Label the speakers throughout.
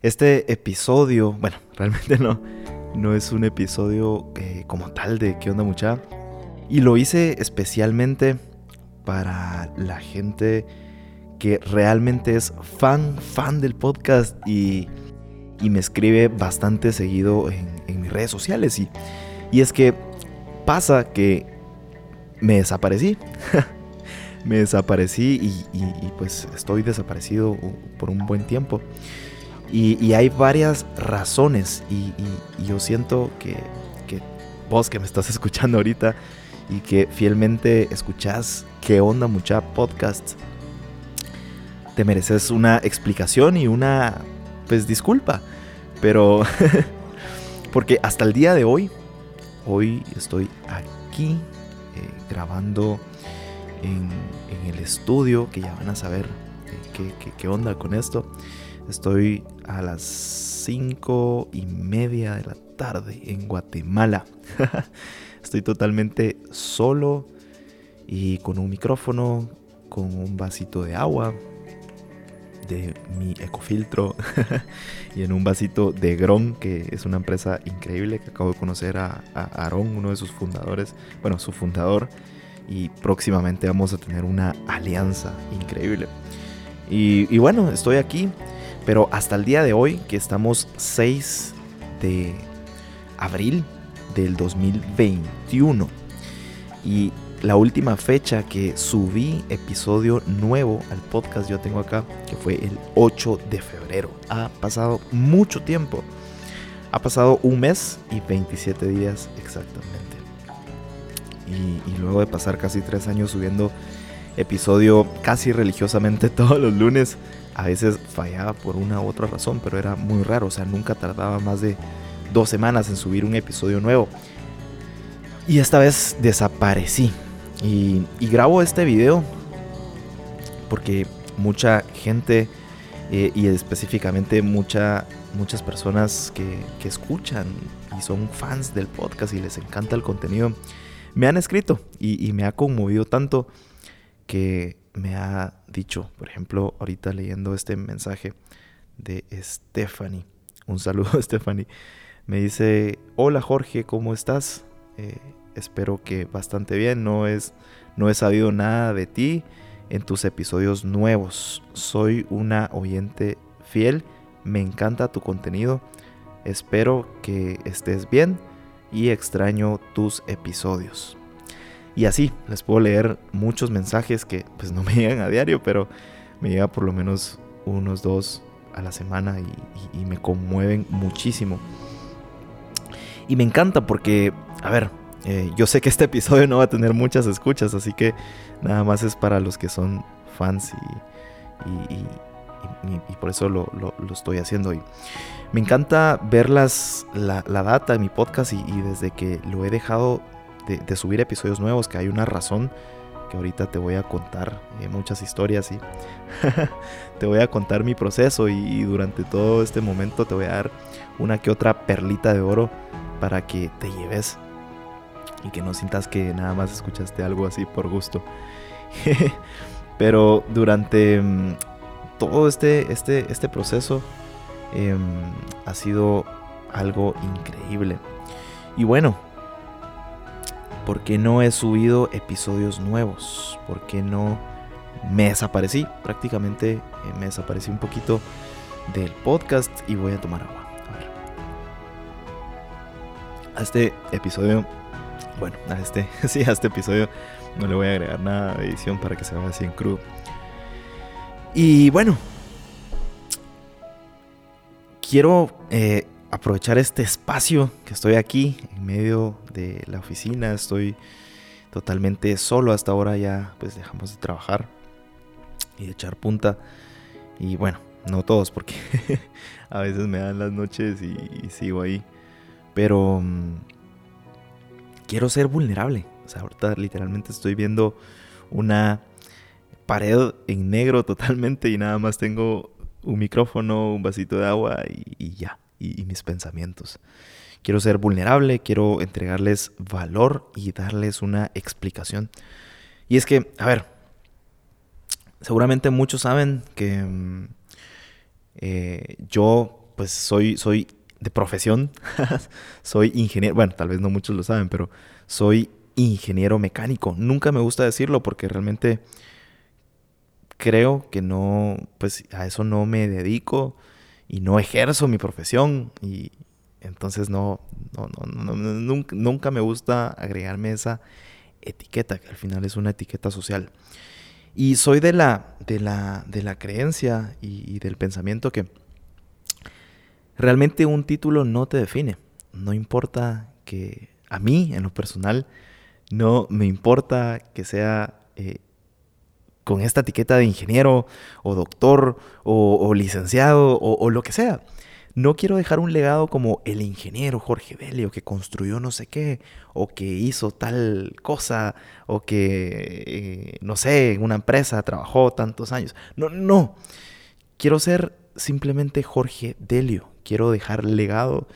Speaker 1: Este episodio, bueno, realmente no, no es un episodio eh, como tal de ¿Qué onda, mucha? Y lo hice especialmente para la gente que realmente es fan, fan del podcast y, me escribe bastante seguido en, mis redes sociales. Y, es que pasa que me desaparecí. me desaparecí y, pues estoy desaparecido por un buen tiempo. Y, hay varias razones y, yo siento que, vos que me estás escuchando ahorita y que fielmente escuchás qué onda mucha podcast, te mereces una explicación y una pues disculpa. Pero porque hasta el día de hoy, hoy estoy aquí eh, grabando en, en el estudio, que ya van a saber eh, qué, qué- qué onda con esto. Estoy a las cinco y media de la tarde en Guatemala. Estoy totalmente solo y con un micrófono, con un vasito de agua de mi ecofiltro y en un vasito de Gron, que es una empresa increíble que acabo de conocer a, a Aaron, uno de sus fundadores, bueno, su fundador, y próximamente vamos a tener una alianza increíble. Y bueno, estoy aquí, pero hasta el día de hoy, que estamos 6 de abril del 2021, y la última fecha que subí episodio nuevo al podcast yo tengo acá, que fue el 8 de febrero. Ha pasado mucho tiempo. Ha pasado un mes y 27 días exactamente. Y, y luego de pasar casi tres años subiendo episodio casi religiosamente todos los lunes, a veces fallaba por una u otra razón, pero era muy raro. O sea, nunca tardaba más de dos semanas en subir un episodio nuevo. Y esta vez desaparecí. Y, grabo este video porque mucha gente eh, y específicamente mucha, muchas personas que, que escuchan y son fans del podcast y les encanta el contenido, me han escrito y me ha conmovido tanto que me ha dicho, por ejemplo, ahorita leyendo este mensaje de Stephanie, un saludo Stephanie, me dice, hola Jorge, ¿cómo estás? Eh, espero que bastante bien, no, es, no he sabido nada de ti en tus episodios nuevos, soy una oyente fiel, me encanta tu contenido, espero que estés bien y extraño tus episodios. Y así, les puedo leer muchos mensajes que pues no me llegan a diario, pero me llega por lo menos unos dos a la semana y, me conmueven muchísimo. Y me encanta porque, a ver, eh, yo sé que este episodio no va a tener muchas escuchas, así que nada más es para los que son fans y, y- por eso lo, lo- estoy haciendo. Y me encanta ver las, la, la data de mi podcast y desde que lo he dejado de, subir episodios nuevos, que hay una razón que ahorita te voy a contar eh, muchas historias y te voy a contar mi proceso y, y durante todo este momento te voy a dar una que otra perlita de oro para que te lleves y que no sientas que nada más escuchaste algo así por gusto. Pero durante mm, todo este, este, este proceso em, ha sido algo increíble. Y bueno, ¿por qué no he subido episodios nuevos? ¿Por qué no me desaparecí? Prácticamente eh, me desaparecí un poquito del podcast y voy a tomar agua. A ver. A este episodio Bueno, a este, sí, a este episodio no le voy a agregar nada de edición para que se vea así en crudo. Y bueno, quiero eh, aprovechar este espacio que estoy aquí en medio de la oficina. Estoy totalmente solo hasta ahora ya pues dejamos de trabajar y de echar punta. Y bueno, no todos porque a veces me dan las noches y, sigo ahí. Pero mm, quiero ser vulnerable. O sea, ahorita literalmente estoy viendo una pared en negro totalmente y nada más tengo un micrófono, un vasito de agua y, ya, y, mis pensamientos. Quiero ser vulnerable, quiero entregarles valor y darles una explicación. Y es que, a ver, seguramente muchos saben que mm, eh, yo pues soy, soy de profesión, soy ingeniero, bueno, tal vez no muchos lo saben, pero soy ingeniero mecánico. Nunca me gusta decirlo porque realmente creo que no, pues a eso no me dedico y no ejerzo mi profesión y entonces no, no, no, nunca, me gusta agregarme esa etiqueta, que al final es una etiqueta social. Y soy de la, de la, de la creencia y, y del pensamiento que realmente un título no te define. No importa que a mí, en lo personal, no me importa que sea eh, con esta etiqueta de ingeniero o doctor o, licenciado o, lo que sea. No quiero dejar un legado como el ingeniero Jorge Delio que construyó no sé qué, o que hizo tal cosa, o que, eh, no sé, en una empresa trabajó tantos años. No, no. Quiero ser simplemente Jorge Delio. Quiero dejar legado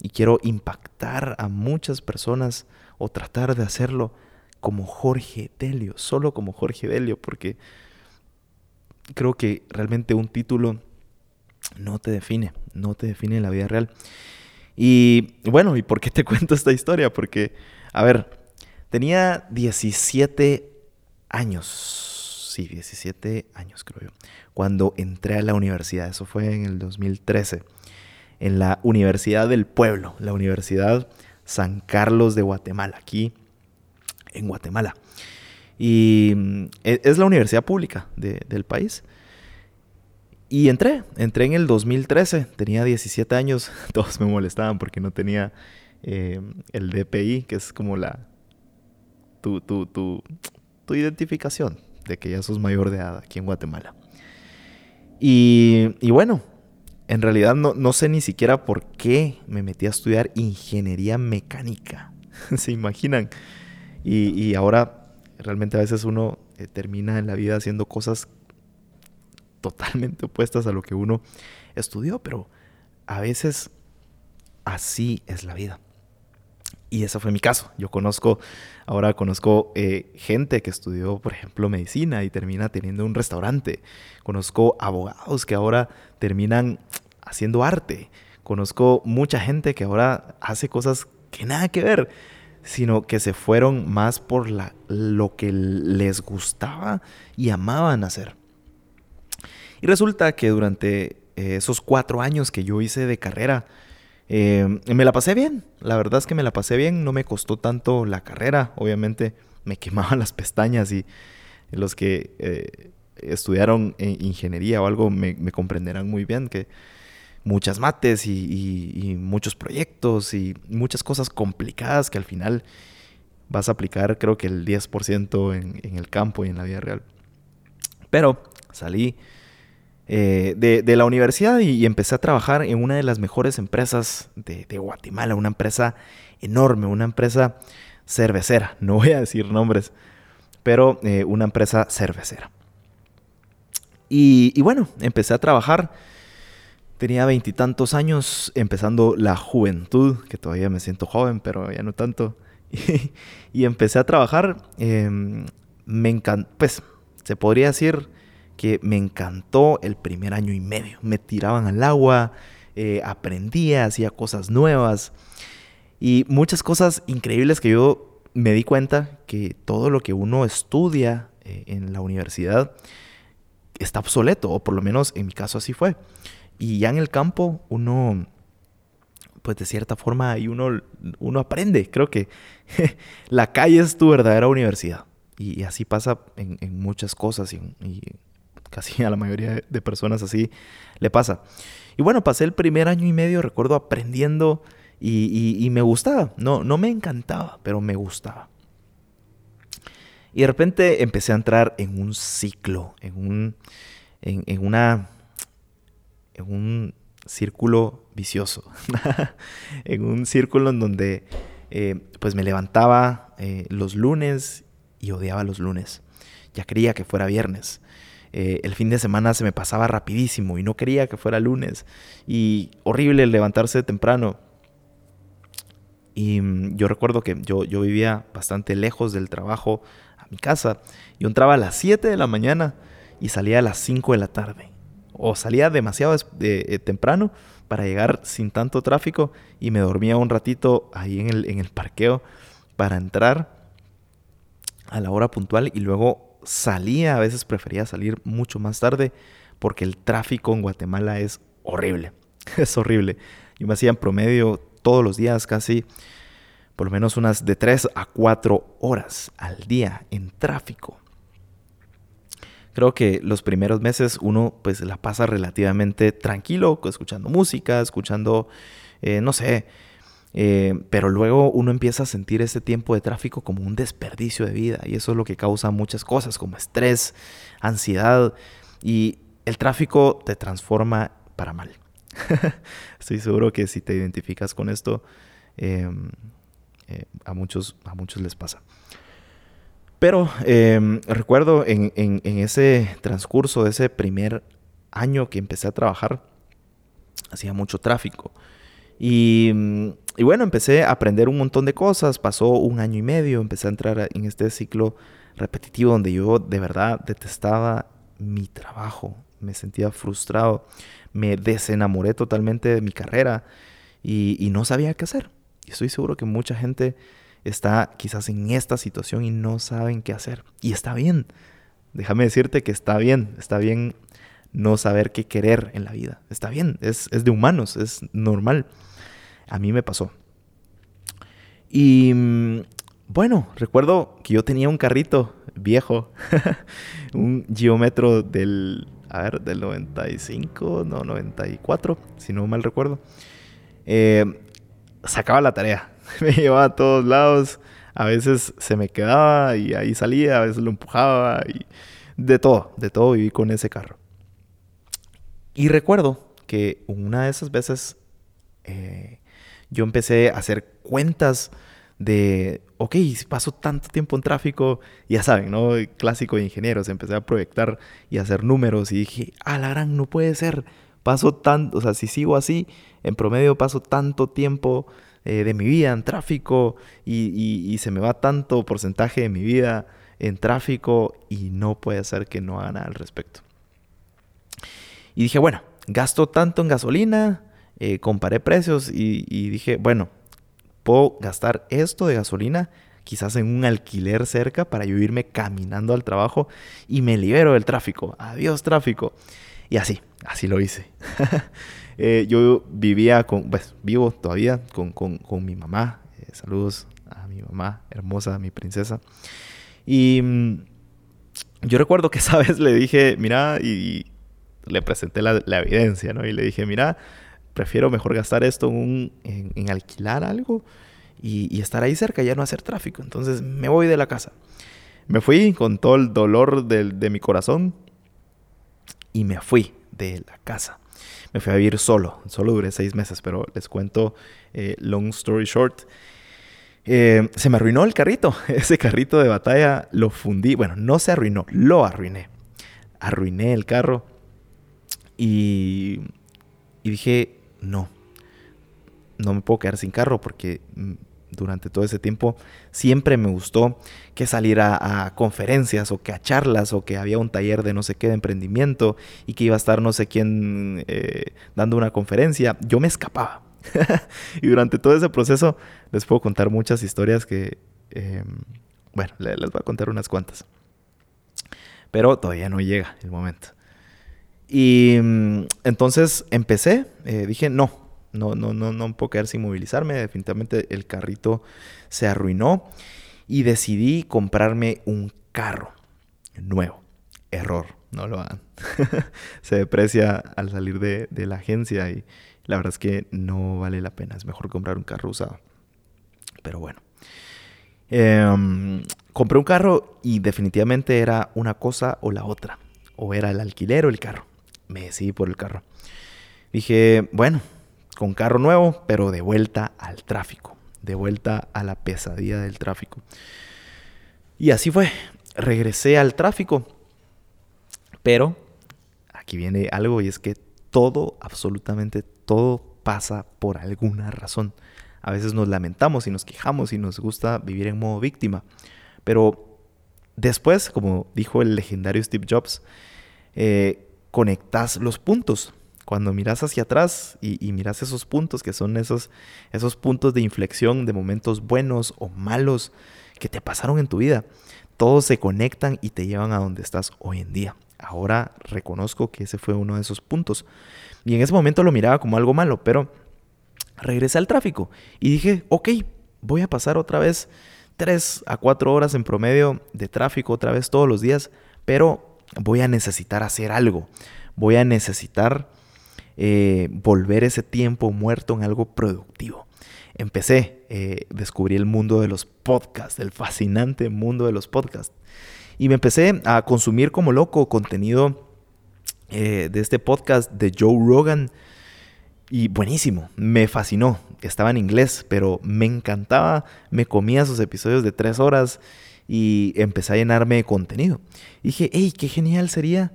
Speaker 1: y quiero impactar a muchas personas o tratar de hacerlo como Jorge Delio, solo como Jorge Delio, porque creo que realmente un título no te define, no te define la vida real. Y bueno, ¿y por qué te cuento esta historia? Porque, a ver, tenía 17 años, sí, 17 años creo yo, cuando entré a la universidad, eso fue en el 2013, en la Universidad del Pueblo, la Universidad San Carlos de Guatemala, aquí en Guatemala. Y mm, e, es la universidad pública del país. Y entré, entré en el 2013, tenía 17 años, todos me molestaban porque no tenía eh, el DPI, que es como la tu, tu, tu, tu, identificación de que ya sos mayor de edad aquí en Guatemala. Y, y bueno, en realidad no, no, sé ni siquiera por qué me metí a estudiar ingeniería mecánica. ¿Se imaginan? Y, ahora realmente a veces uno eh, termina en la vida haciendo cosas totalmente opuestas a lo que uno estudió, pero a veces así es la vida. Y ese fue mi caso. Yo conozco, ahora conozco eh, gente que estudió, por ejemplo, medicina y termina teniendo un restaurante. Conozco abogados que ahora terminan haciendo arte. Conozco mucha gente que ahora hace cosas que nada que ver sino que se fueron más por la, lo que les gustaba y amaban hacer. Y resulta que durante eh, esos cuatro años que yo hice de carrera, eh, me la pasé bien. La verdad es que me la pasé bien, no me costó tanto la carrera. Obviamente me quemaban las pestañas y los que eh, estudiaron ingeniería o algo me, me comprenderán muy bien que muchas mates y, muchos proyectos y muchas cosas complicadas que al final vas a aplicar creo que el 10% en, el campo y en la vida real. Pero salí eh, de, la universidad y, empecé a trabajar en una de las mejores empresas de, Guatemala, una empresa enorme, una empresa cervecera, no voy a decir nombres, pero eh, una empresa cervecera. y bueno, empecé a trabajar Tenía veintitantos años, empezando la juventud, que todavía me siento joven, pero ya no tanto. Y, empecé a trabajar. Em, me encantó, pues se podría decir que me encantó el primer año y medio. Me tiraban al agua, eh, aprendía, hacía cosas nuevas y muchas cosas increíbles que yo me di cuenta que todo lo que uno estudia eh, en la universidad está obsoleto, o por lo menos en mi caso así fue. Y ya en el campo uno pues de cierta forma ahí uno, uno aprende. Creo que la calle es tu verdadera universidad. Y, así pasa en, muchas cosas y, casi a la mayoría de personas así le pasa. Y bueno, pasé el primer año y medio, recuerdo, aprendiendo y, me gustaba. No, no me encantaba, pero me gustaba. Y de repente empecé a entrar en un ciclo, en un, en, una, en un círculo vicioso, en un círculo en donde eh, pues me levantaba eh, los lunes y odiaba los lunes. Ya quería que fuera viernes. Eh, el fin de semana se me pasaba rapidísimo y no quería que fuera lunes. Y horrible levantarse temprano. Y mm, yo recuerdo que yo, yo vivía bastante lejos del trabajo a mi casa. Yo entraba a las 7 de la mañana y salía a las 5 de la tarde. O salía demasiado eh, temprano para llegar sin tanto tráfico y me dormía un ratito ahí en el, en el parqueo para entrar a la hora puntual y luego salía, a veces prefería salir mucho más tarde porque el tráfico en Guatemala es horrible, es horrible. Yo me hacía en promedio todos los días casi por lo menos unas de 3 a 4 horas al día en tráfico. Creo que los primeros meses uno pues la pasa relativamente tranquilo, escuchando música, escuchando, eh, no sé, eh, pero luego uno empieza a sentir ese tiempo de tráfico como un desperdicio de vida y eso es lo que causa muchas cosas como estrés, ansiedad y el tráfico te transforma para mal. Estoy seguro que si te identificas con esto, em, eh, a, muchos, a muchos les pasa. Pero em, recuerdo en, ese transcurso de ese primer año que empecé a trabajar, hacía mucho tráfico. Y, y, bueno, empecé a aprender un montón de cosas. Pasó un año y medio, empecé a entrar en este ciclo repetitivo donde yo de verdad detestaba mi trabajo. Me sentía frustrado. Me desenamoré totalmente de mi carrera y, y no sabía qué hacer. Y estoy seguro que mucha gente está quizás en esta situación y no saben qué hacer. Y está bien. Déjame decirte que está bien. Está bien no saber qué querer en la vida. Está bien. Es, es de humanos. Es normal. A mí me pasó. Y mm, bueno, recuerdo que yo tenía un carrito viejo, un geómetro del, a ver, del 95, no, 94, si no mal recuerdo. Eh, sacaba la tarea, me llevaba a todos lados, a veces se me quedaba y ahí salía, a veces lo empujaba y de todo, de todo viví con ese carro. Y recuerdo que una de esas veces eh, yo empecé a hacer cuentas de, ok, paso tanto tiempo en tráfico, ya saben, ¿no? clásico de ingenieros, empecé a proyectar y hacer números y dije, ah, la gran, no puede ser, paso tanto, o sea, si sigo así, en promedio paso tanto tiempo eh, de mi vida en tráfico y, y, se me va tanto porcentaje de mi vida en tráfico y no puede ser que no haga nada al respecto. Y dije, bueno, gasto tanto en gasolina, eh, comparé precios y, dije, bueno, puedo gastar esto de gasolina quizás en un alquiler cerca para yo irme caminando al trabajo y me libero del tráfico. Adiós tráfico. Y así, así lo hice. Eh, yo vivía con, pues vivo todavía con, mi mamá. Eh, saludos a mi mamá hermosa, mi princesa. Y mm, yo recuerdo que esa vez le dije, mira, y, le presenté la, la, evidencia, ¿no? Y le dije, mira, prefiero mejor gastar esto en, en, alquilar algo y, estar ahí cerca, ya no hacer tráfico. Entonces me voy de la casa. Me fui con todo el dolor de, mi corazón y me fui de la casa. Me fui a vivir solo, solo duré seis meses, pero les cuento, eh, long story short, eh, se me arruinó el carrito. Ese carrito de batalla lo fundí. Bueno, no se arruinó, lo arruiné. Arruiné el carro. Y, y dije, no, no me puedo quedar sin carro porque mm, durante todo ese tiempo siempre me gustó que saliera a, conferencias o que a charlas o que había un taller de no sé qué de emprendimiento y que iba a estar no sé quién eh, dando una conferencia. Yo me escapaba. y durante todo ese proceso les puedo contar muchas historias que, em, bueno, les voy a contar unas cuantas. Pero todavía no llega el momento. Y mm, entonces empecé, eh, dije, no, No, no, no, no puedo quedar sin movilizarme. Definitivamente el carrito se arruinó y decidí comprarme un carro nuevo. Error, no lo hagan. se deprecia al salir de, de la agencia y la verdad es que no vale la pena. Es mejor comprar un carro usado. Pero bueno. Em, compré un carro y definitivamente era una cosa o la otra. O era el alquiler o el carro. Me decidí por el carro. Dije, bueno, con carro nuevo, pero de vuelta al tráfico. De vuelta a la pesadilla del tráfico. Y así fue. Regresé al tráfico. Pero aquí viene algo y es que todo, absolutamente todo pasa por alguna razón. A veces nos lamentamos y nos quejamos y nos gusta vivir en modo víctima. Pero después, como dijo el legendario Steve Jobs, eh, conectas los puntos. Cuando miras hacia atrás y, miras esos puntos, que son esos, esos puntos de inflexión de momentos buenos o malos que te pasaron en tu vida, todos se conectan y te llevan a donde estás hoy en día. Ahora reconozco que ese fue uno de esos puntos. Y en ese momento lo miraba como algo malo, pero regresé al tráfico y dije, ok, voy a pasar otra vez 3 a 4 horas en promedio de tráfico otra vez todos los días, pero voy a necesitar hacer algo. Voy a necesitar eh, volver ese tiempo muerto en algo productivo. Empecé, eh, descubrí el mundo de los podcasts, el fascinante mundo de los podcasts. Y me empecé a consumir como loco contenido eh, de este podcast de Joe Rogan. Y buenísimo, me fascinó. Estaba en inglés, pero me encantaba. Me comía sus episodios de tres horas y empecé a llenarme de contenido. Y dije, hey, qué genial sería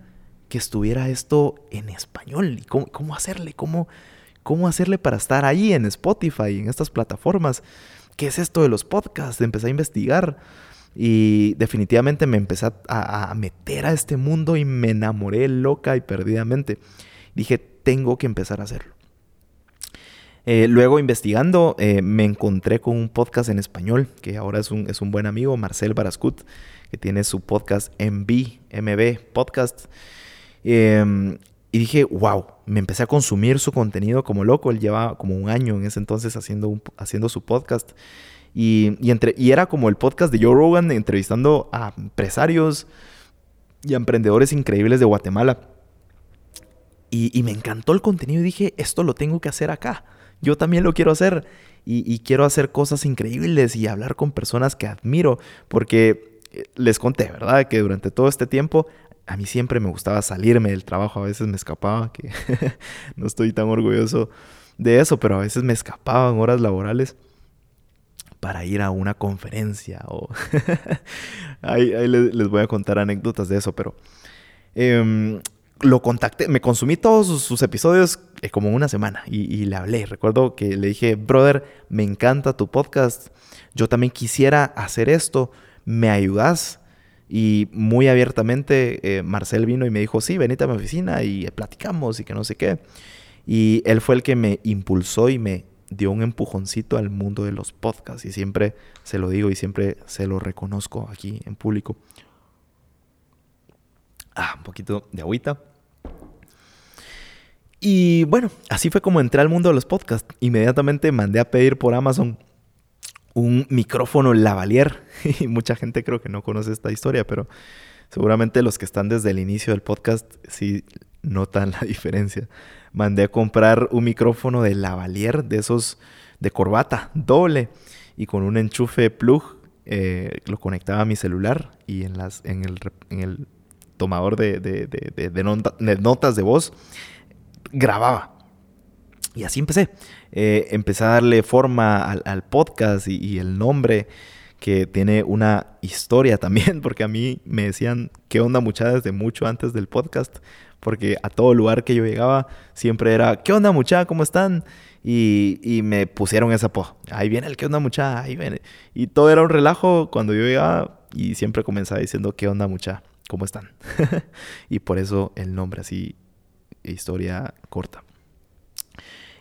Speaker 1: que estuviera esto en español. ¿Y cómo, hacerle? ¿Cómo, ¿Cómo hacerle para estar ahí en Spotify, en estas plataformas? ¿Qué es esto de los podcasts? Empecé a investigar y definitivamente me empecé a, meter a este mundo y me enamoré loca y perdidamente. Dije, tengo que empezar a hacerlo. Eh, luego investigando eh, me encontré con un podcast en español que ahora es un, es un buen amigo, Marcel Barascut, que tiene su podcast MB, MB Podcast. Em, y dije, wow, me empecé a consumir su contenido como loco. Él lleva como un año en ese entonces haciendo, haciendo su podcast. Y, entre, y era como el podcast de Joe Rogan entrevistando a empresarios y a emprendedores increíbles de Guatemala. Y, y, me encantó el contenido y dije, esto lo tengo que hacer acá. Yo también lo quiero hacer. Y, y quiero hacer cosas increíbles y hablar con personas que admiro. Porque eh, les conté, ¿verdad? Que durante todo este tiempo a mí siempre me gustaba salirme del trabajo, a veces me escapaba, que no estoy tan orgulloso de eso, pero a veces me escapaba en horas laborales para ir a una conferencia o ahí, les, voy a contar anécdotas de eso, pero em, lo contacté, me consumí todos sus, episodios eh, como una semana y, y, le hablé. Recuerdo que le dije, brother, me encanta tu podcast, yo también quisiera hacer esto, ¿me ayudas? Y muy abiertamente eh, Marcel vino y me dijo, sí, venite a mi oficina y platicamos y que no sé qué. Y él fue el que me impulsó y me dio un empujoncito al mundo de los podcasts. Y siempre se lo digo y siempre se lo reconozco aquí en público. Ah, un poquito de agüita. Y bueno, así fue como entré al mundo de los podcasts. Inmediatamente mandé a pedir por Amazon un micrófono lavalier. Y mucha gente creo que no conoce esta historia, pero seguramente los que están desde el inicio del podcast sí notan la diferencia. Mandé a comprar un micrófono de lavalier, de esos de corbata, doble, y con un enchufe plug eh, lo conectaba a mi celular y en, las, en, el, en el tomador de, notas de voz grababa. Y así empecé. Eh, empecé a darle forma al, podcast y, el nombre que tiene una historia también, porque a mí me decían qué onda mucha desde mucho antes del podcast, porque a todo lugar que yo llegaba siempre era qué onda mucha, ¿cómo están? Y, me pusieron esa po, ahí viene el qué onda mucha, ahí viene. Y todo era un relajo cuando yo llegaba y siempre comenzaba diciendo qué onda mucha, ¿cómo están? y por eso el nombre así, historia corta.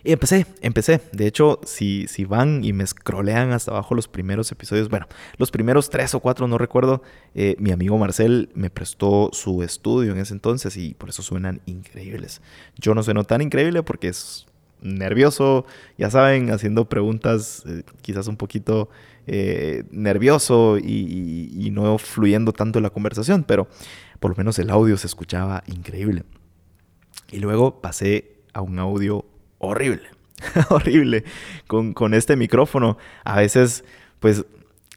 Speaker 1: Y empecé, empecé. De hecho, si, si van y me scrollean hasta abajo los primeros episodios, bueno, los primeros tres o cuatro, no recuerdo, eh, mi amigo Marcel me prestó su estudio en ese entonces y por eso suenan increíbles. Yo no sueno tan increíble porque es nervioso, ya saben, haciendo preguntas eh, quizás un poquito eh, nervioso y, no fluyendo tanto la conversación, pero por lo menos el audio se escuchaba increíble. Y luego pasé a un audio horrible, horrible, con, con este micrófono. A veces, pues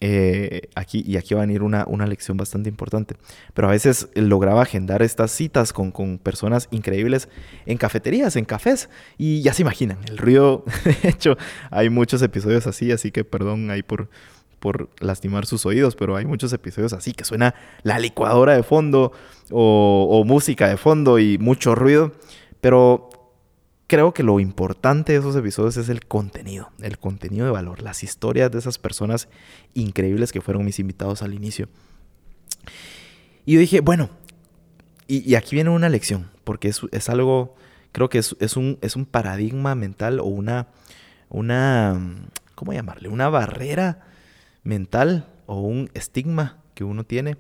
Speaker 1: eh, aquí, y aquí va a venir una, una, lección bastante importante. Pero a veces lograba agendar estas citas con, con, personas increíbles en cafeterías, en cafés. Y ya se imaginan, el ruido, de hecho, hay muchos episodios así, así que perdón ahí por, por lastimar sus oídos, pero hay muchos episodios así que suena la licuadora de fondo o, o música de fondo y mucho ruido. Pero creo que lo importante de esos episodios es el contenido, el contenido de valor, las historias de esas personas increíbles que fueron mis invitados al inicio. Y yo dije, bueno, y, aquí viene una lección, porque es, algo, creo que es, un, es un paradigma mental o una, una, ¿cómo llamarle? Una barrera mental o un estigma que uno tiene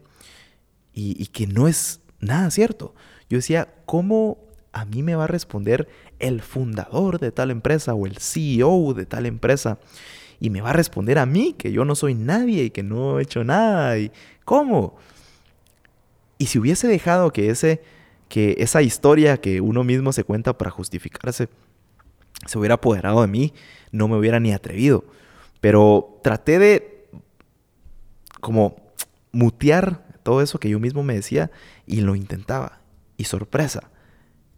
Speaker 1: y, y que no es nada cierto. Yo decía, ¿cómo a mí me va a responder el fundador de tal empresa o el CEO de tal empresa? Y me va a responder a mí que yo no soy nadie y que no he hecho nada. ¿Y cómo? Y si hubiese dejado que, ese, que esa historia que uno mismo se cuenta para justificarse se hubiera apoderado de mí, no me hubiera ni atrevido. Pero traté de como mutear todo eso que yo mismo me decía y lo intentaba. Y sorpresa,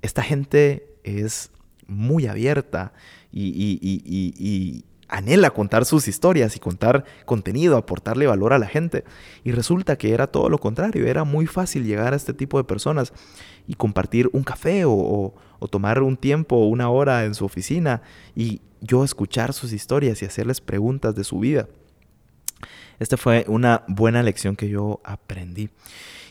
Speaker 1: esta gente es muy abierta y, anhela contar sus historias y contar contenido, aportarle valor a la gente. Y resulta que era todo lo contrario, era muy fácil llegar a este tipo de personas y compartir un café o, o tomar un tiempo, una hora en su oficina y yo escuchar sus historias y hacerles preguntas de su vida. Esta fue una buena lección que yo aprendí.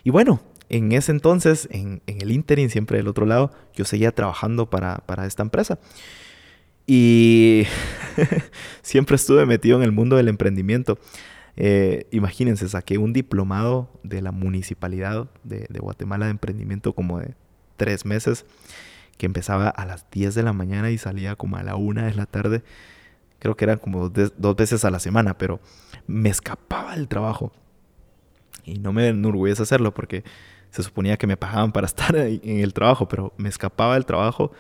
Speaker 1: Y bueno, en ese entonces, en, el interim, siempre del otro lado, yo seguía trabajando para, esta empresa. Y siempre estuve metido en el mundo del emprendimiento. Eh, imagínense, saqué un diplomado de la municipalidad de, Guatemala de emprendimiento como de tres meses, que empezaba a las 10 de la mañana y salía como a la 1 de la tarde. Creo que eran como dos veces a la semana, pero me escapaba del trabajo. Y no me enorgullece hacerlo porque se suponía que me pagaban para estar en el trabajo, pero me escapaba del trabajo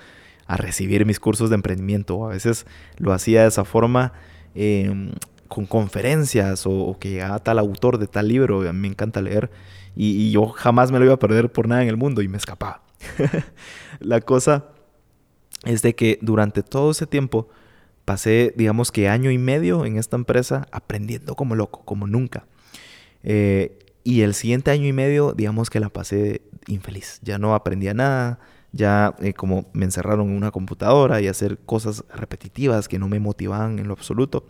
Speaker 1: a recibir mis cursos de emprendimiento. A veces lo hacía de esa forma em, con conferencias o, que llegaba tal autor de tal libro, a mí me encanta leer, y, yo jamás me lo iba a perder por nada en el mundo y me escapaba. La cosa es de que durante todo ese tiempo pasé, digamos que año y medio en esta empresa aprendiendo como loco, como nunca. Eh, y el siguiente año y medio, digamos que la pasé infeliz. Ya no aprendía nada, ya eh, como me encerraron en una computadora y hacer cosas repetitivas que no me motivaban en lo absoluto.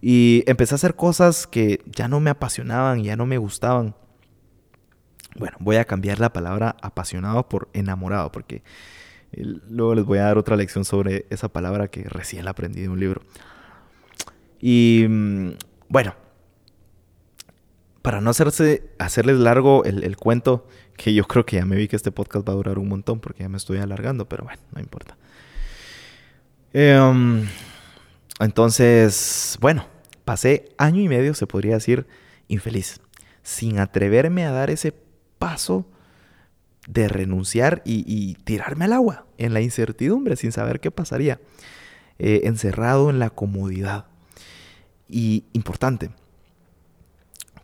Speaker 1: Y empecé a hacer cosas que ya no me apasionaban, ya no me gustaban. Bueno, voy a cambiar la palabra apasionado por enamorado, porque eh, luego les voy a dar otra lección sobre esa palabra que recién la aprendí de un libro. Y mm, bueno, para no hacerse, hacerles largo el, cuento, que yo creo que ya me vi que este podcast va a durar un montón porque ya me estoy alargando, pero bueno, no importa. Em, entonces, bueno, pasé año y medio, se podría decir, infeliz, sin atreverme a dar ese paso de renunciar y, tirarme al agua, en la incertidumbre, sin saber qué pasaría, eh, encerrado en la comodidad. Y importante,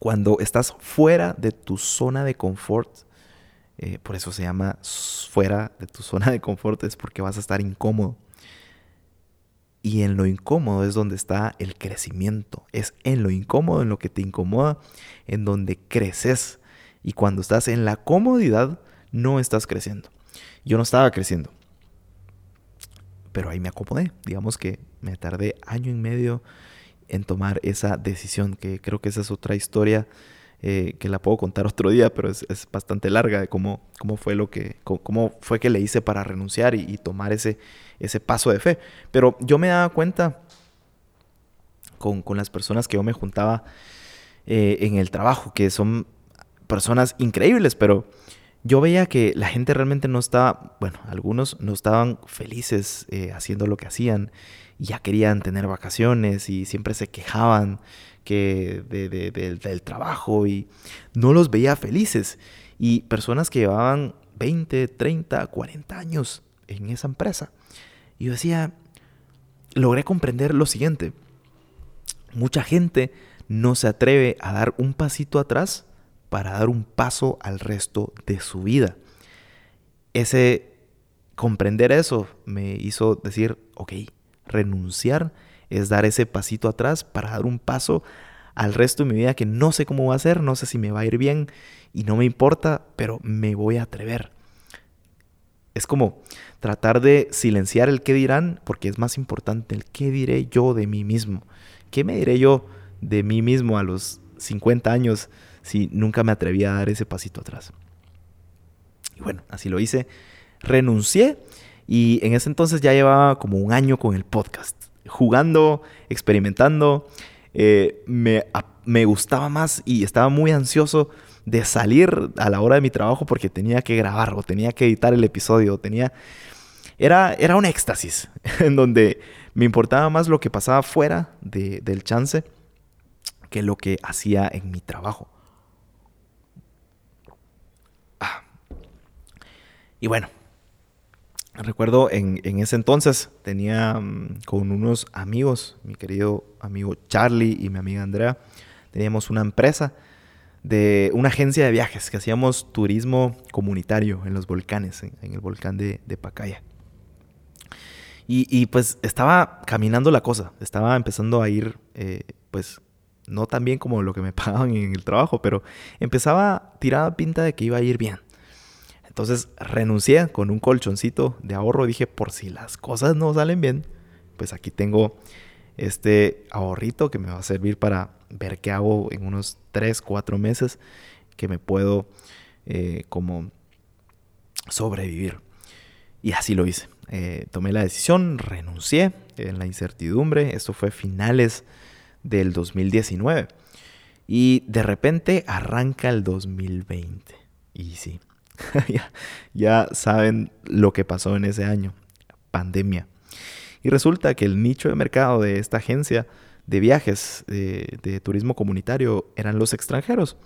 Speaker 1: cuando estás fuera de tu zona de confort, eh, por eso se llama fuera de tu zona de confort, es porque vas a estar incómodo. Y en lo incómodo es donde está el crecimiento. Es en lo incómodo, en lo que te incomoda, en donde creces. Y cuando estás en la comodidad, no estás creciendo. Yo no estaba creciendo. Pero ahí me acomodé. Digamos que me tardé año y medio en tomar esa decisión, que creo que esa es otra historia eh, que la puedo contar otro día, pero es, bastante larga de cómo, cómo, fue lo que, cómo, fue que le hice para renunciar y, tomar ese, ese paso de fe. Pero yo me daba cuenta con, las personas que yo me juntaba eh, en el trabajo, que son personas increíbles, pero yo veía que la gente realmente no estaba, bueno, algunos no estaban felices eh, haciendo lo que hacían y ya querían tener vacaciones y siempre se quejaban que del trabajo y no los veía felices. Y personas que llevaban 20, 30, 40 años en esa empresa. Y yo decía, logré comprender lo siguiente. Mucha gente no se atreve a dar un pasito atrás para dar un paso al resto de su vida. Ese comprender eso me hizo decir, ok, renunciar es dar ese pasito atrás para dar un paso al resto de mi vida que no sé cómo va a ser, no sé si me va a ir bien y no me importa, pero me voy a atrever. Es como tratar de silenciar el qué dirán, porque es más importante el qué diré yo de mí mismo. ¿Qué me diré yo de mí mismo a los 50 años si nunca me atreví a dar ese pasito atrás? Y bueno, así lo hice. Renuncié y en ese entonces ya llevaba como un año con el podcast, jugando, experimentando. Eh, me, me gustaba más y estaba muy ansioso de salir a la hora de mi trabajo porque tenía que grabar o tenía que editar el episodio, tenía... Era, era un éxtasis en donde me importaba más lo que pasaba fuera del chance que lo que hacía en mi trabajo. Ah. Y bueno, recuerdo en, ese entonces tenía mm, con unos amigos, mi querido amigo Charlie y mi amiga Andrea, teníamos una empresa de una agencia de viajes que hacíamos turismo comunitario en los volcanes, en, el volcán de, Pacaya. Y, pues estaba caminando la cosa, estaba empezando a ir, eh, pues no tan bien como lo que me pagaban en el trabajo, pero empezaba tirada pinta de que iba a ir bien. Entonces renuncié con un colchoncito de ahorro. Dije, por si las cosas no salen bien, pues aquí tengo este ahorrito que me va a servir para ver qué hago en unos 3, 4 meses que me puedo eh, como sobrevivir. Y así lo hice. Eh, tomé la decisión, renuncié en la incertidumbre. Esto fue finales del 2019. Y de repente arranca el 2020. Y sí, ya, ya saben lo que pasó en ese año. Pandemia. Y resulta que el nicho de mercado de esta agencia de viajes de, turismo comunitario eran los extranjeros,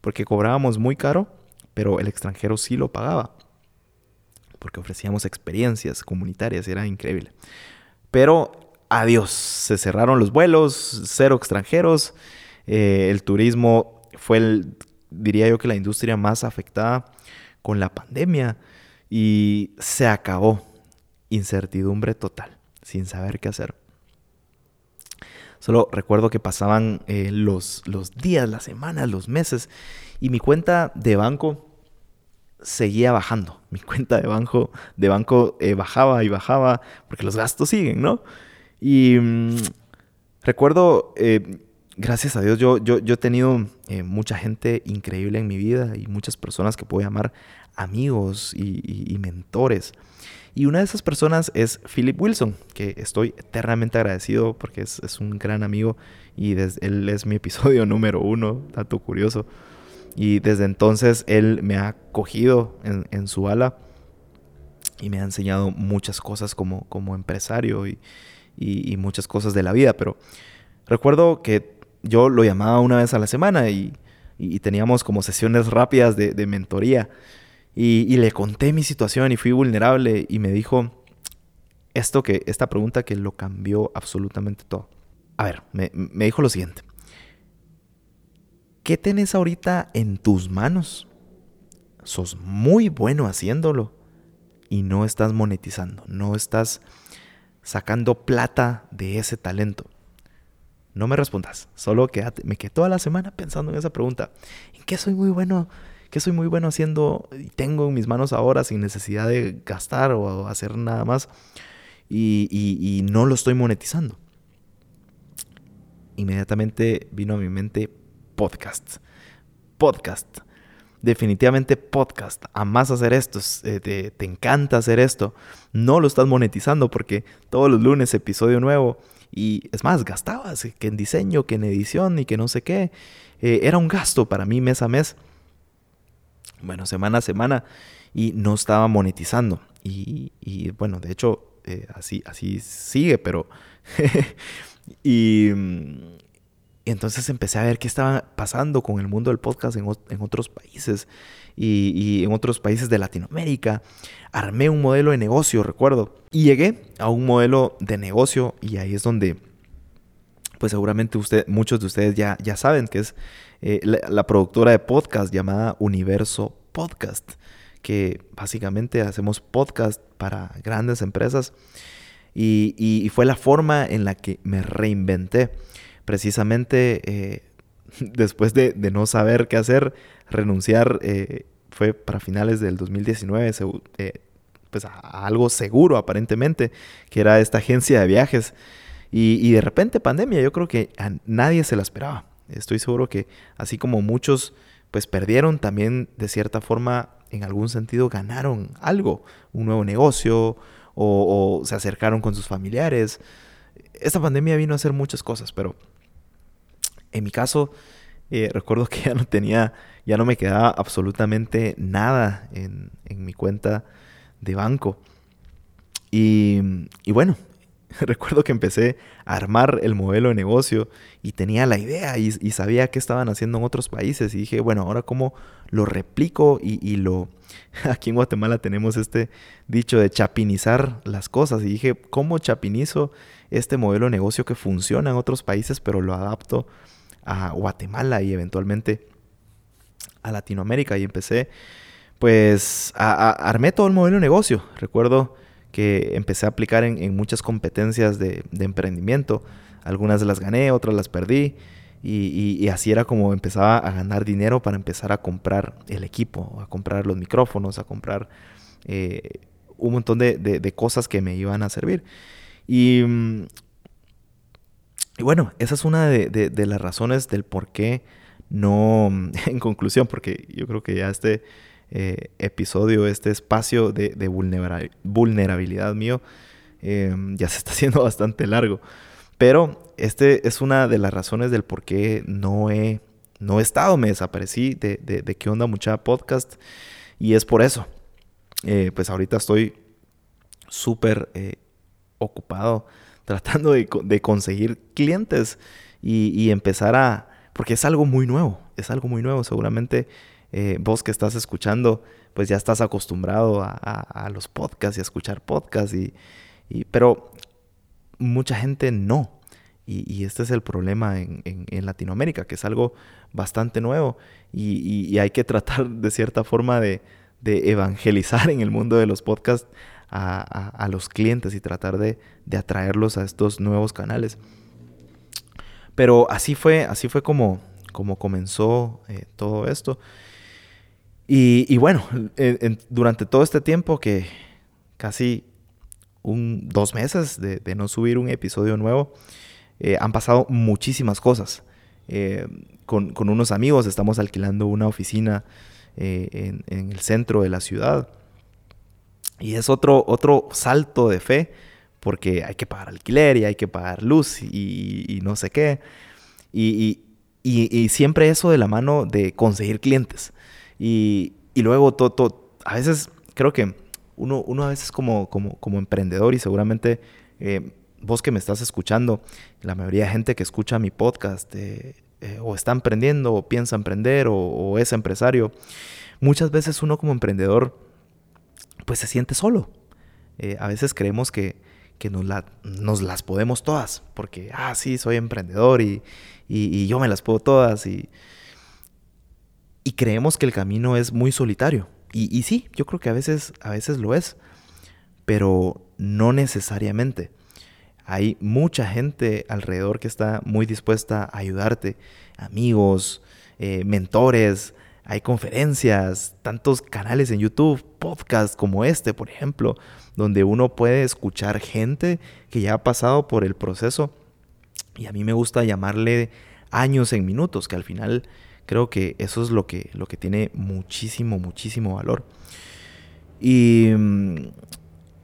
Speaker 1: porque cobrábamos muy caro, pero el extranjero sí lo pagaba, porque ofrecíamos experiencias comunitarias, era increíble. Pero adiós, se cerraron los vuelos, cero extranjeros, eh, el turismo fue, el, diría yo que la industria más afectada con la pandemia y se acabó, incertidumbre total sin saber qué hacer. Solo recuerdo que pasaban eh, los, los días, las semanas, los meses y mi cuenta de banco seguía bajando. Mi cuenta de banco, de banco eh, bajaba y bajaba porque los gastos siguen, ¿no? Y mm, recuerdo, eh, gracias a Dios, yo, yo, yo he tenido mucha gente increíble en mi vida y muchas personas que puedo llamar amigos y mentores. Y una de esas personas es Philip Wilson, que estoy eternamente agradecido porque es, un gran amigo y él es mi episodio número uno, tanto curioso. Y desde entonces él me ha cogido en, su ala y me ha enseñado muchas cosas como, empresario y, muchas cosas de la vida. Pero recuerdo que yo lo llamaba una vez a la semana y, teníamos como sesiones rápidas de mentoría. Y, le conté mi situación y fui vulnerable y me dijo esto que, esta pregunta que lo cambió absolutamente todo. A ver, me, dijo lo siguiente. ¿Qué tenés ahorita en tus manos? Sos muy bueno haciéndolo y no estás monetizando, no estás sacando plata de ese talento. No me respondas, solo quédate. Me quedé toda la semana pensando en esa pregunta. ¿En qué soy muy bueno? Que soy muy bueno haciendo y tengo en mis manos ahora sin necesidad de gastar o hacer nada más y, no lo estoy monetizando. Inmediatamente vino a mi mente podcast. Podcast. Definitivamente podcast. Amas hacer esto. Eh, te, te, encanta hacer esto. No lo estás monetizando porque todos los lunes episodio nuevo. Y es más, gastabas que en diseño, que en edición y que no sé qué. Eh, era un gasto para mí mes a mes bueno, semana a semana y no estaba monetizando. Y, bueno, de hecho, eh, así, así sigue, pero... y, entonces empecé a ver qué estaba pasando con el mundo del podcast en, otros países y, y, en otros países de Latinoamérica. Armé un modelo de negocio, recuerdo. Y llegué a un modelo de negocio y ahí es donde pues seguramente usted, muchos de ustedes ya, ya saben que es eh, la, productora de podcast llamada Universo Podcast, que básicamente hacemos podcast para grandes empresas y, fue la forma en la que me reinventé. Precisamente eh, después de, no saber qué hacer, renunciar eh, fue para finales del 2019, pues a algo seguro aparentemente, que era esta agencia de viajes y, de repente pandemia, yo creo que a nadie se la esperaba. Estoy seguro que así como muchos pues perdieron, también de cierta forma en algún sentido ganaron algo, un nuevo negocio o, se acercaron con sus familiares. Esta pandemia vino a hacer muchas cosas, pero en mi caso eh, recuerdo que ya no tenía, ya no me quedaba absolutamente nada en, mi cuenta de banco. Y bueno, recuerdo que empecé a armar el modelo de negocio y tenía la idea y, sabía qué estaban haciendo en otros países. Y dije, bueno, ahora cómo lo replico y, lo... Aquí en Guatemala tenemos este dicho de chapinizar las cosas y dije, ¿cómo chapinizo este modelo de negocio que funciona en otros países pero lo adapto a Guatemala y eventualmente a Latinoamérica y empecé pues a, armé todo el modelo de negocio. Recuerdo que empecé a aplicar en, muchas competencias de, emprendimiento. Algunas las gané, otras las perdí. Y, así era como empezaba a ganar dinero para empezar a comprar el equipo, a comprar los micrófonos, a comprar eh, un montón de, cosas que me iban a servir. Y, y bueno, esa es una de, las razones del por qué no, en conclusión, porque yo creo que ya este eh, episodio, este espacio de, vulnerabilidad mío, eh, ya se está haciendo bastante largo. Pero este es una de las razones del por qué no he, no he estado, me desaparecí de, de, qué onda mucha podcast. Y es por eso. Eh, pues ahorita estoy súper ocupado tratando de, conseguir clientes y, y, empezar a... Porque es algo muy nuevo, es algo muy nuevo. Seguramente eh, vos que estás escuchando, pues ya estás acostumbrado a, los podcasts y a escuchar podcasts, y, pero mucha gente no. Y, este es el problema en, Latinoamérica, que es algo bastante nuevo y, hay que tratar de cierta forma de, evangelizar en el mundo de los podcasts a, los clientes y tratar de, atraerlos a estos nuevos canales. Pero así fue, así fue como, comenzó eh, todo esto. Y, bueno, durante todo este tiempo que casi dos meses de, no subir un episodio nuevo, eh, han pasado muchísimas cosas. Eh, con, unos amigos estamos alquilando una oficina eh, en, el centro de la ciudad. Y es otro, otro salto de fe porque hay que pagar alquiler y hay que pagar luz y, no sé qué. Y, siempre eso de la mano de conseguir clientes. Y, luego todo, a veces creo que uno, a veces como, como, como emprendedor y seguramente eh, vos que me estás escuchando, la mayoría de gente que escucha mi podcast eh, eh, o está emprendiendo o piensa emprender o, es empresario, muchas veces uno como emprendedor pues se siente solo. a veces creemos que, nos, la, nos, las podemos todas, porque, ah, sí, soy emprendedor y, yo me las puedo todas y creemos que el camino es muy solitario. Y, sí, yo creo que a veces, a veces lo es, pero no necesariamente. Hay mucha gente alrededor que está muy dispuesta a ayudarte, amigos, eh, mentores, hay conferencias, tantos canales en YouTube, podcasts como este, por ejemplo, donde uno puede escuchar gente que ya ha pasado por el proceso. Y a mí me gusta llamarle años en minutos, que al final Creo que eso es lo que, lo que tiene muchísimo, muchísimo valor. Y,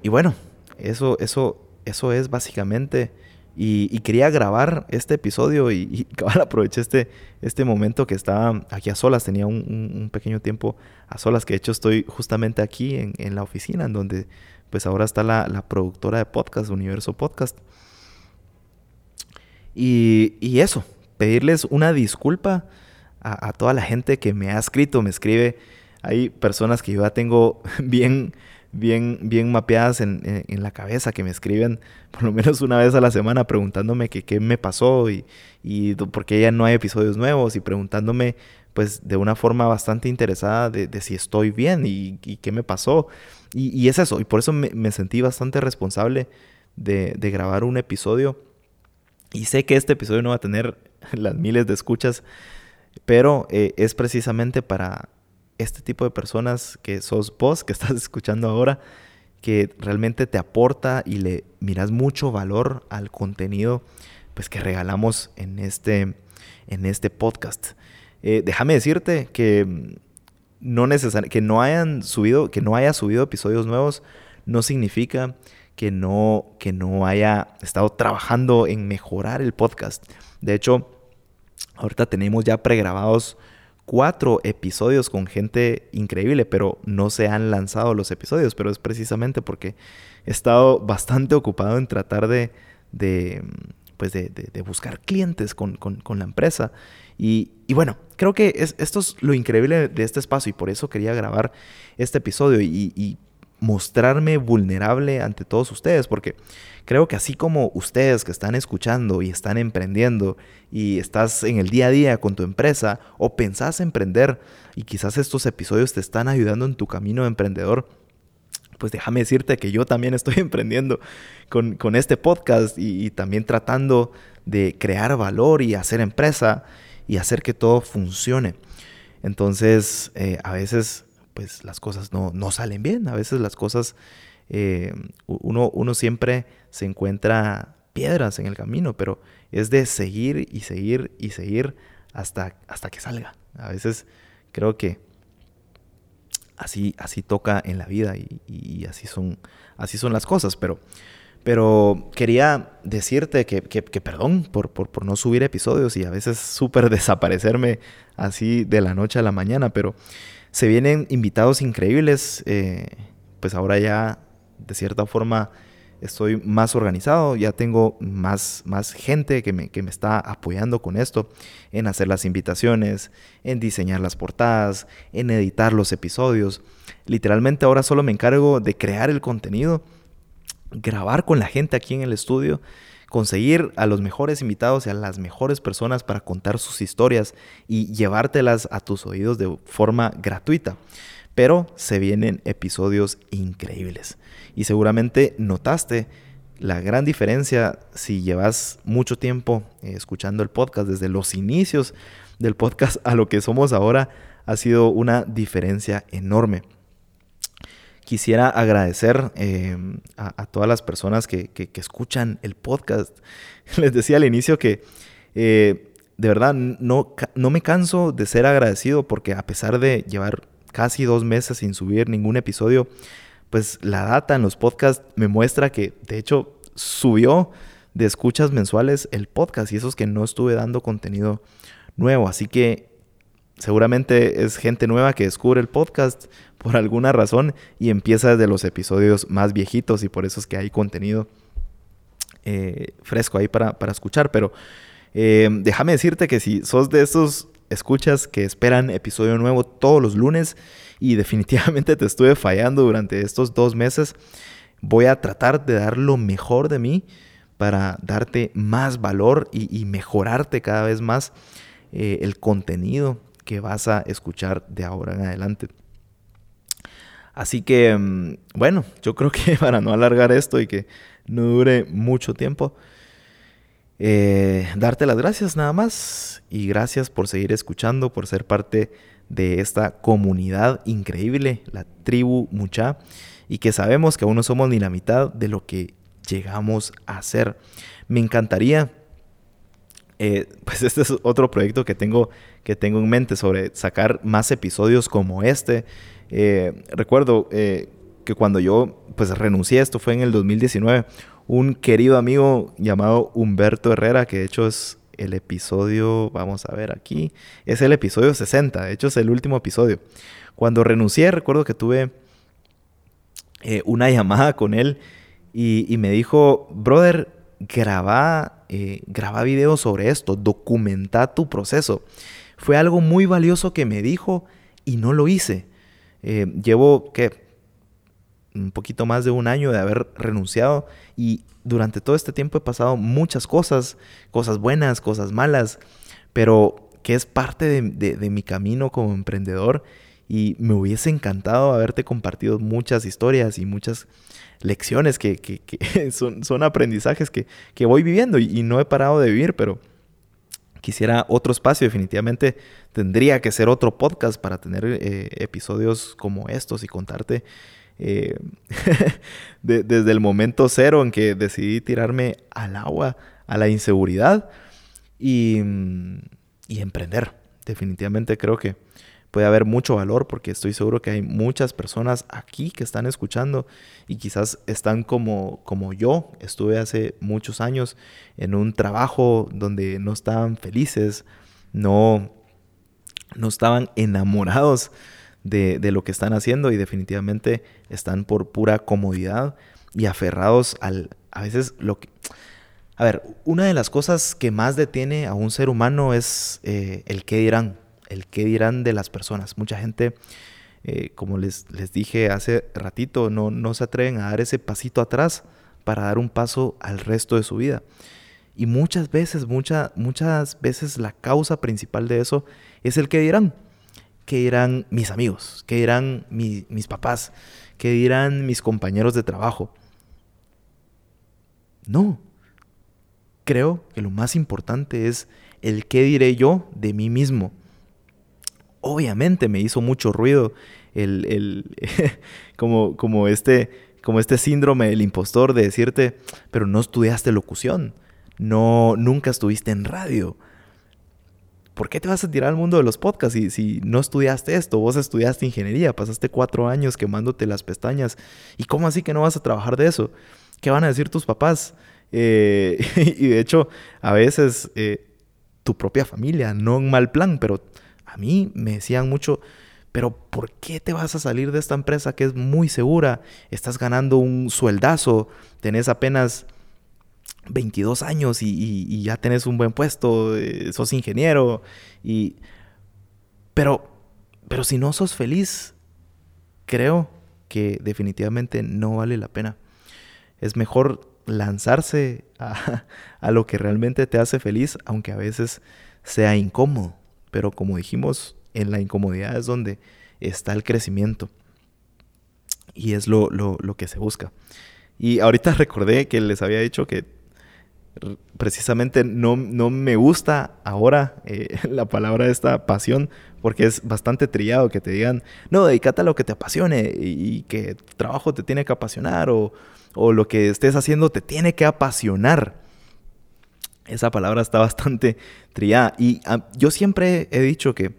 Speaker 1: y bueno, eso, eso, eso es básicamente Y, quería grabar este episodio y, y aproveché este, este momento que estaba aquí a solas, tenía un, pequeño tiempo a solas, que de hecho estoy justamente aquí en, la oficina, en donde pues ahora está la, productora de podcast, Universo Podcast. Y, y eso, pedirles una disculpa a, toda la gente que me ha escrito, me escribe. Hay personas que yo ya tengo bien, bien, bien mapeadas en, la cabeza, que me escriben por lo menos una vez a la semana preguntándome que qué me pasó y, y por qué ya no hay episodios nuevos y preguntándome pues de una forma bastante interesada de, si estoy bien y, qué me pasó. Y, es eso, y por eso me, sentí bastante responsable de, de grabar un episodio. Y sé que este episodio no va a tener las miles de escuchas, pero eh, es precisamente para este tipo de personas que sos vos, que estás escuchando ahora, que realmente te aporta y le miras mucho valor al contenido pues, que regalamos en este, en este podcast. Eh, déjame decirte que mm, no que no hayan subido, que no haya subido episodios nuevos, no significa que no, que no haya estado trabajando en mejorar el podcast. De hecho, ahorita tenemos ya pregrabados cuatro episodios con gente increíble, pero no se han lanzado los episodios, pero es precisamente porque he estado bastante ocupado en tratar de, pues de, buscar clientes con, la empresa. Y, bueno, creo que es, esto es lo increíble de este espacio y por eso quería grabar este episodio y mostrarme vulnerable ante todos ustedes, porque creo que así como ustedes que están escuchando y están emprendiendo y estás en el día a día con tu empresa o pensás emprender y quizás estos episodios te están ayudando en tu camino de emprendedor, pues déjame decirte que yo también estoy emprendiendo con, este podcast y, también tratando de crear valor y hacer empresa y hacer que todo funcione. Entonces, eh, a veces pues las cosas no, salen bien. A veces las cosas, eh, uno, uno siempre se encuentra piedras en el camino, pero es de seguir y seguir y seguir hasta, hasta que salga. A veces creo que así, así toca en la vida y, así, son, así son las cosas, pero, pero quería decirte que, perdón por, por, por, no subir episodios y a veces súper desaparecerme así de la noche a la mañana, pero se vienen invitados increíbles. Eh, pues ahora ya, de cierta forma, estoy más organizado. Ya tengo más, más gente que me, que me está apoyando con esto. En hacer las invitaciones, en diseñar las portadas, en editar los episodios. Literalmente ahora solo me encargo de crear el contenido, grabar con la gente aquí en el estudio conseguir a los mejores invitados y a las mejores personas para contar sus historias y llevártelas a tus oídos de forma gratuita. Pero se vienen episodios increíbles. Y seguramente notaste la gran diferencia si llevas mucho tiempo eh, escuchando el podcast, desde los inicios del podcast a lo que somos ahora, ha sido una diferencia enorme quisiera agradecer em, a, todas las personas que, escuchan el podcast. Les decía al inicio que eh, de verdad no, no me canso de ser agradecido porque a pesar de llevar casi dos meses sin subir ningún episodio, pues la data en los podcasts me muestra que de hecho subió de escuchas mensuales el podcast y eso es que no estuve dando contenido nuevo. Así que seguramente es gente nueva que descubre el podcast por alguna razón y empieza desde los episodios más viejitos y por eso es que hay contenido eh, fresco ahí para, escuchar. Pero eh, déjame decirte que si sos de esos escuchas que esperan episodio nuevo todos los lunes y definitivamente te estuve fallando durante estos dos meses, voy a tratar de dar lo mejor de mí para darte más valor y, mejorarte cada vez más eh, el contenido que vas a escuchar de ahora en adelante. Así que, mm, bueno, yo creo que para no alargar esto y que no dure mucho tiempo, eh, darte las gracias nada más y gracias por seguir escuchando, por ser parte de esta comunidad increíble, la tribu Mucha, y que sabemos que aún no somos ni la mitad de lo que llegamos a ser. Me encantaría eh, pues este es otro proyecto que tengo, que tengo en mente sobre sacar más episodios como este. Eh, recuerdo, eh, que cuando yo pues renuncié, esto fue en el 2019, un querido amigo llamado Humberto Herrera, que de hecho es el episodio, vamos a ver aquí, es el episodio 60, de hecho es el último episodio. Cuando renuncié, recuerdo que tuve una llamada con él y, me dijo, brother, graba, eh, graba videos sobre esto, documenta tu proceso. Fue algo muy valioso que me dijo y no lo hice. Eh, llevo, ¿qué? un poquito más de un año de haber renunciado y durante todo este tiempo he pasado muchas cosas, cosas buenas, cosas malas, pero que es parte de, mi camino como emprendedor y me hubiese encantado haberte compartido muchas historias y muchas lecciones que, son, son, aprendizajes que, voy viviendo y, no he parado de vivir, pero quisiera otro espacio, definitivamente tendría que ser otro podcast para tener eh, episodios como estos y contarte eh, desde el momento cero en que decidí tirarme al agua, a la inseguridad y, y emprender. Definitivamente creo que puede haber mucho valor porque estoy seguro que hay muchas personas aquí que están escuchando y quizás están como, como yo. Estuve hace muchos años en un trabajo donde no estaban felices, no, no estaban enamorados de, lo que están haciendo y definitivamente están por pura comodidad y aferrados al, a veces lo que... A ver, una de las cosas que más detiene a un ser humano es eh, el qué dirán, el qué dirán de las personas. Mucha gente, eh, como les, les dije hace ratito, no, no se atreven a dar ese pasito atrás para dar un paso al resto de su vida. Y muchas veces, muchas veces la causa principal de eso es el que dirán. ¿Qué dirán mis amigos? ¿Qué dirán mis papás? ¿Qué dirán mis compañeros de trabajo? No. Creo que lo más importante es el qué diré yo de mí mismo. Obviamente me hizo mucho ruido el, como, como, este, como este síndrome del impostor de decirte, pero no estudiaste locución, no, nunca estuviste en radio, ¿por qué te vas a tirar al mundo de los podcasts si, si no estudiaste esto? Vos estudiaste ingeniería, pasaste cuatro años quemándote las pestañas. ¿Y cómo así que no vas a trabajar de eso? ¿Qué van a decir tus papás? Eh, y de hecho, a veces eh, tu propia familia, no en mal plan, pero a mí me decían mucho, pero ¿por qué te vas a salir de esta empresa que es muy segura? Estás ganando un sueldazo, tenés apenas 22 años y, ya tenés un buen puesto, eh, sos ingeniero, y... Pero, pero si no sos feliz, creo que definitivamente no vale la pena. Es mejor lanzarse a, a lo que realmente te hace feliz, aunque a veces sea incómodo. Pero como dijimos, en la incomodidad es donde está el crecimiento. Y es lo, lo, lo que se busca. Y ahorita recordé que les había dicho que precisamente no, no, me gusta ahora eh, la palabra esta pasión porque es bastante trillado que te digan, no, dedícate a lo que te apasione y, que trabajo te tiene que apasionar o, o, lo que estés haciendo te tiene que apasionar. Esa palabra está bastante trillada y ah, yo siempre he dicho que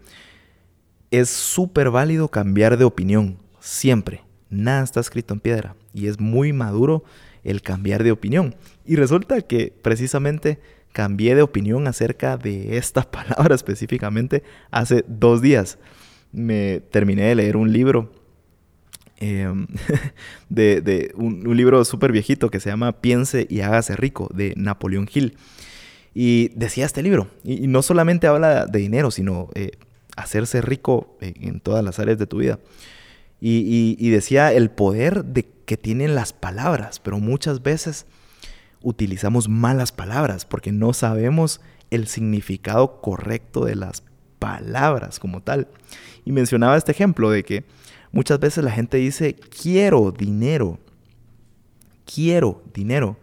Speaker 1: es súper válido cambiar de opinión, siempre. Nada está escrito en piedra y es muy maduro el cambiar de opinión. Y resulta que precisamente cambié de opinión acerca de esta palabra específicamente hace dos días. Me terminé de leer un libro, em, de, un, libro súper viejito que se llama Piense y hágase rico, de Napoleón Hill. Y decía este libro, y, no solamente habla de dinero, sino eh, hacerse rico en, todas las áreas de tu vida. y decía el poder de que tienen las palabras, pero muchas veces utilizamos malas palabras porque no sabemos el significado correcto de las palabras como tal. Y mencionaba este ejemplo de que muchas veces la gente dice, quiero dinero, quiero dinero.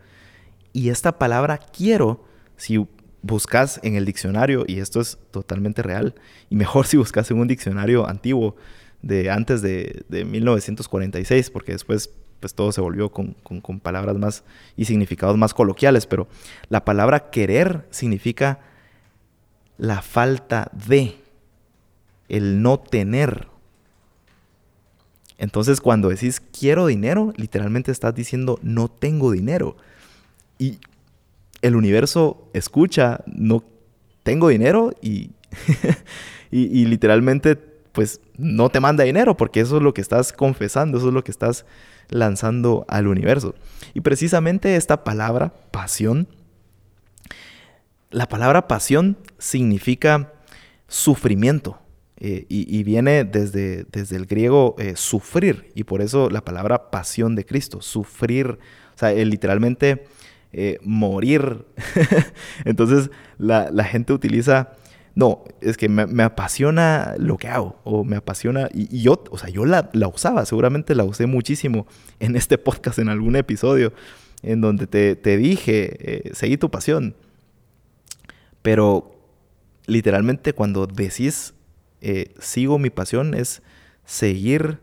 Speaker 1: Y esta palabra quiero, si buscas en el diccionario, y esto es totalmente real, y mejor si buscas en un diccionario antiguo de antes de, de 1946, porque después pues todo se volvió con, palabras más y significados más coloquiales, pero la palabra querer significa la falta de, el no tener. Entonces cuando decís quiero dinero, literalmente estás diciendo no tengo dinero. Y el universo escucha no tengo dinero y, y, literalmente pues no te manda dinero porque eso es lo que estás confesando, eso es lo que estás lanzando al universo. Y precisamente esta palabra, pasión, la palabra pasión significa sufrimiento. Eh, y, viene desde, desde el griego eh, sufrir, y por eso la palabra pasión de Cristo, sufrir, o sea, literalmente eh, morir. Entonces la, gente utiliza, no, es que me, apasiona lo que hago, o me apasiona, y, yo, o sea, yo la, la, usaba, seguramente la usé muchísimo en este podcast, en algún episodio, en donde te, te dije, seguí tu pasión. Pero literalmente cuando decís eh, sigo mi pasión es seguir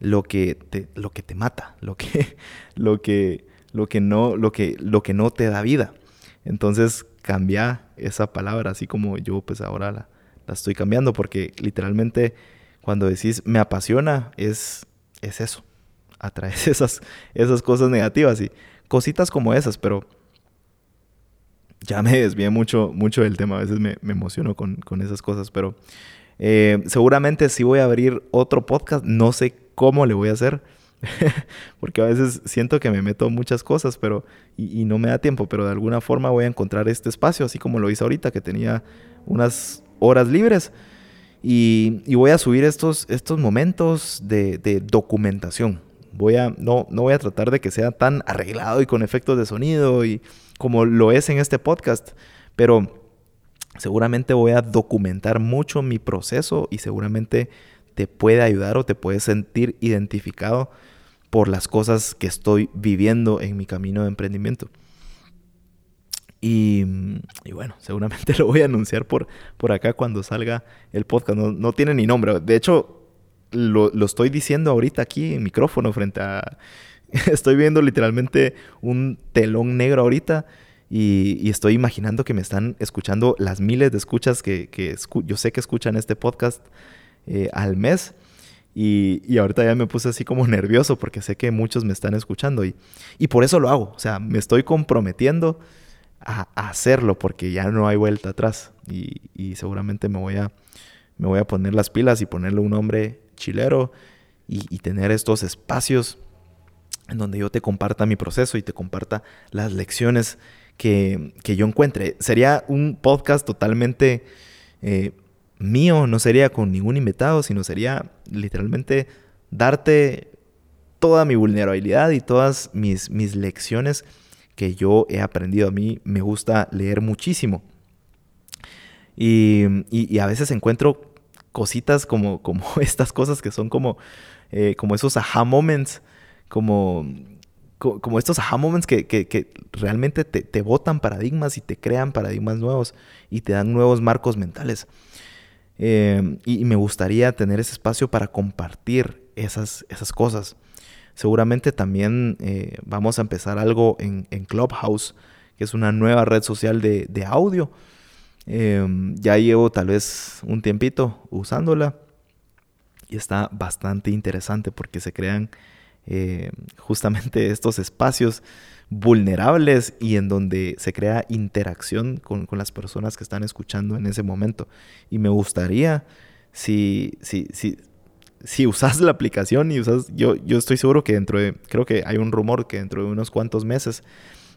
Speaker 1: lo que te, lo que te mata, lo que, lo que, lo que, no, lo, que, lo que no te da vida. Entonces cambia esa palabra, así como yo pues ahora la, la estoy cambiando, porque literalmente cuando decís me apasiona es, es eso, atraes esas, esas cosas negativas y cositas como esas, pero ya me desvié mucho, mucho del tema, a veces me, me emociono con, con, esas cosas, pero eh, seguramente sí voy a abrir otro podcast, no sé cómo le voy a hacer, porque a veces siento que me meto muchas cosas, pero y, no me da tiempo, pero de alguna forma voy a encontrar este espacio, así como lo hice ahorita, que tenía unas horas libres. Y, voy a subir estos, estos momentos de, de, documentación. Voy a, no, no voy a tratar de que sea tan arreglado y con efectos de sonido y como lo es en este podcast, pero seguramente voy a documentar mucho mi proceso y seguramente te puede ayudar o te puedes sentir identificado por las cosas que estoy viviendo en mi camino de emprendimiento. Y, bueno, seguramente lo voy a anunciar por, por acá cuando salga el podcast. No, tiene ni nombre. De hecho, lo, lo, estoy diciendo ahorita aquí en micrófono frente a... estoy viendo literalmente un telón negro ahorita y, estoy imaginando que me están escuchando las miles de escuchas que, yo sé que escuchan este podcast eh, al mes. Y, ahorita ya me puse así como nervioso porque sé que muchos me están escuchando y, y por eso lo hago. O sea, me estoy comprometiendo a, hacerlo porque ya no hay vuelta atrás y, seguramente me voy, a, me voy a poner las pilas y ponerle un nombre chilero y, y tener estos espacios en donde yo te comparta mi proceso y te comparta las lecciones que, yo encuentre. Sería un podcast totalmente eh, mío, no sería con ningún invitado, sino sería literalmente darte toda mi vulnerabilidad y todas mis, mis lecciones que yo he aprendido. A mí me gusta leer muchísimo. Y, a veces encuentro cositas como, como estas cosas que son como, eh, como esos aha moments, como como estos aha moments que, realmente te, botan paradigmas y te crean paradigmas nuevos y te dan nuevos marcos mentales. Em, y, me gustaría tener ese espacio para compartir esas, esas cosas. Seguramente también eh, vamos a empezar algo en, Clubhouse, que es una nueva red social de, audio. Em, ya llevo tal vez un tiempito usándola y está bastante interesante porque se crean eh, justamente estos espacios vulnerables y en donde se crea interacción con, las personas que están escuchando en ese momento. Y me gustaría, si, si, si, si usas la aplicación y usas, yo, yo estoy seguro que dentro de, creo que hay un rumor que dentro de unos cuantos meses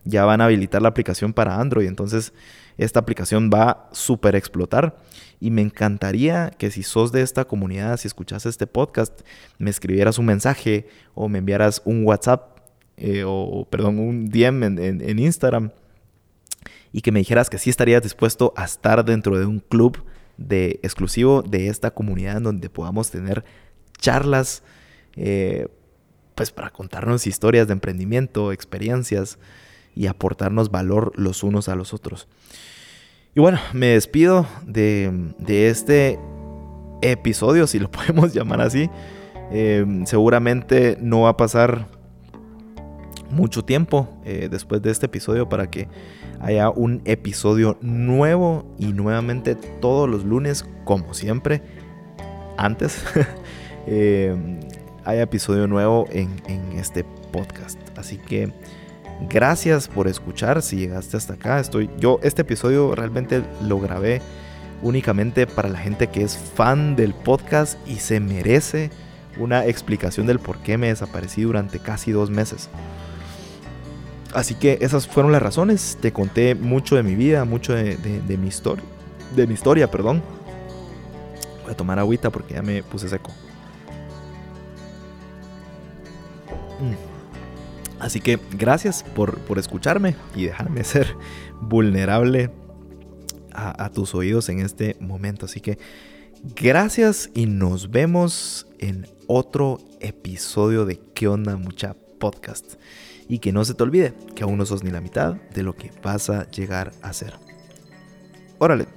Speaker 1: ya van a habilitar la aplicación para Android. Entonces, esta aplicación va a super explotar. Y me encantaría que si sos de esta comunidad, si escuchas este podcast, me escribieras un mensaje o me enviaras un WhatsApp eh, o, perdón, un DM en, Instagram y que me dijeras que sí estarías dispuesto a estar dentro de un club de exclusivo de esta comunidad en donde podamos tener charlas eh, pues para contarnos historias de emprendimiento, experiencias y aportarnos valor los unos a los otros. Y bueno, me despido de, este episodio, si lo podemos llamar así. Em, seguramente no va a pasar mucho tiempo eh, después de este episodio para que haya un episodio nuevo y nuevamente todos los lunes como siempre antes em, haya episodio nuevo en, en este podcast. Así que gracias por escuchar. Si llegaste hasta acá, estoy. Yo, este episodio realmente lo grabé únicamente para la gente que es fan del podcast y se merece una explicación del por qué me desaparecí durante casi dos meses. Así que esas fueron las razones. Te conté mucho de mi vida, mucho de, mi historia. De mi historia, perdón. Voy a tomar agüita porque ya me puse seco. Mm. Así que gracias por, escucharme y dejarme ser vulnerable a tus oídos en este momento. Así que gracias y nos vemos en otro episodio de ¿Qué onda mucha podcast? Y que no se te olvide que aún no sos ni la mitad de lo que vas a llegar a ser. Órale.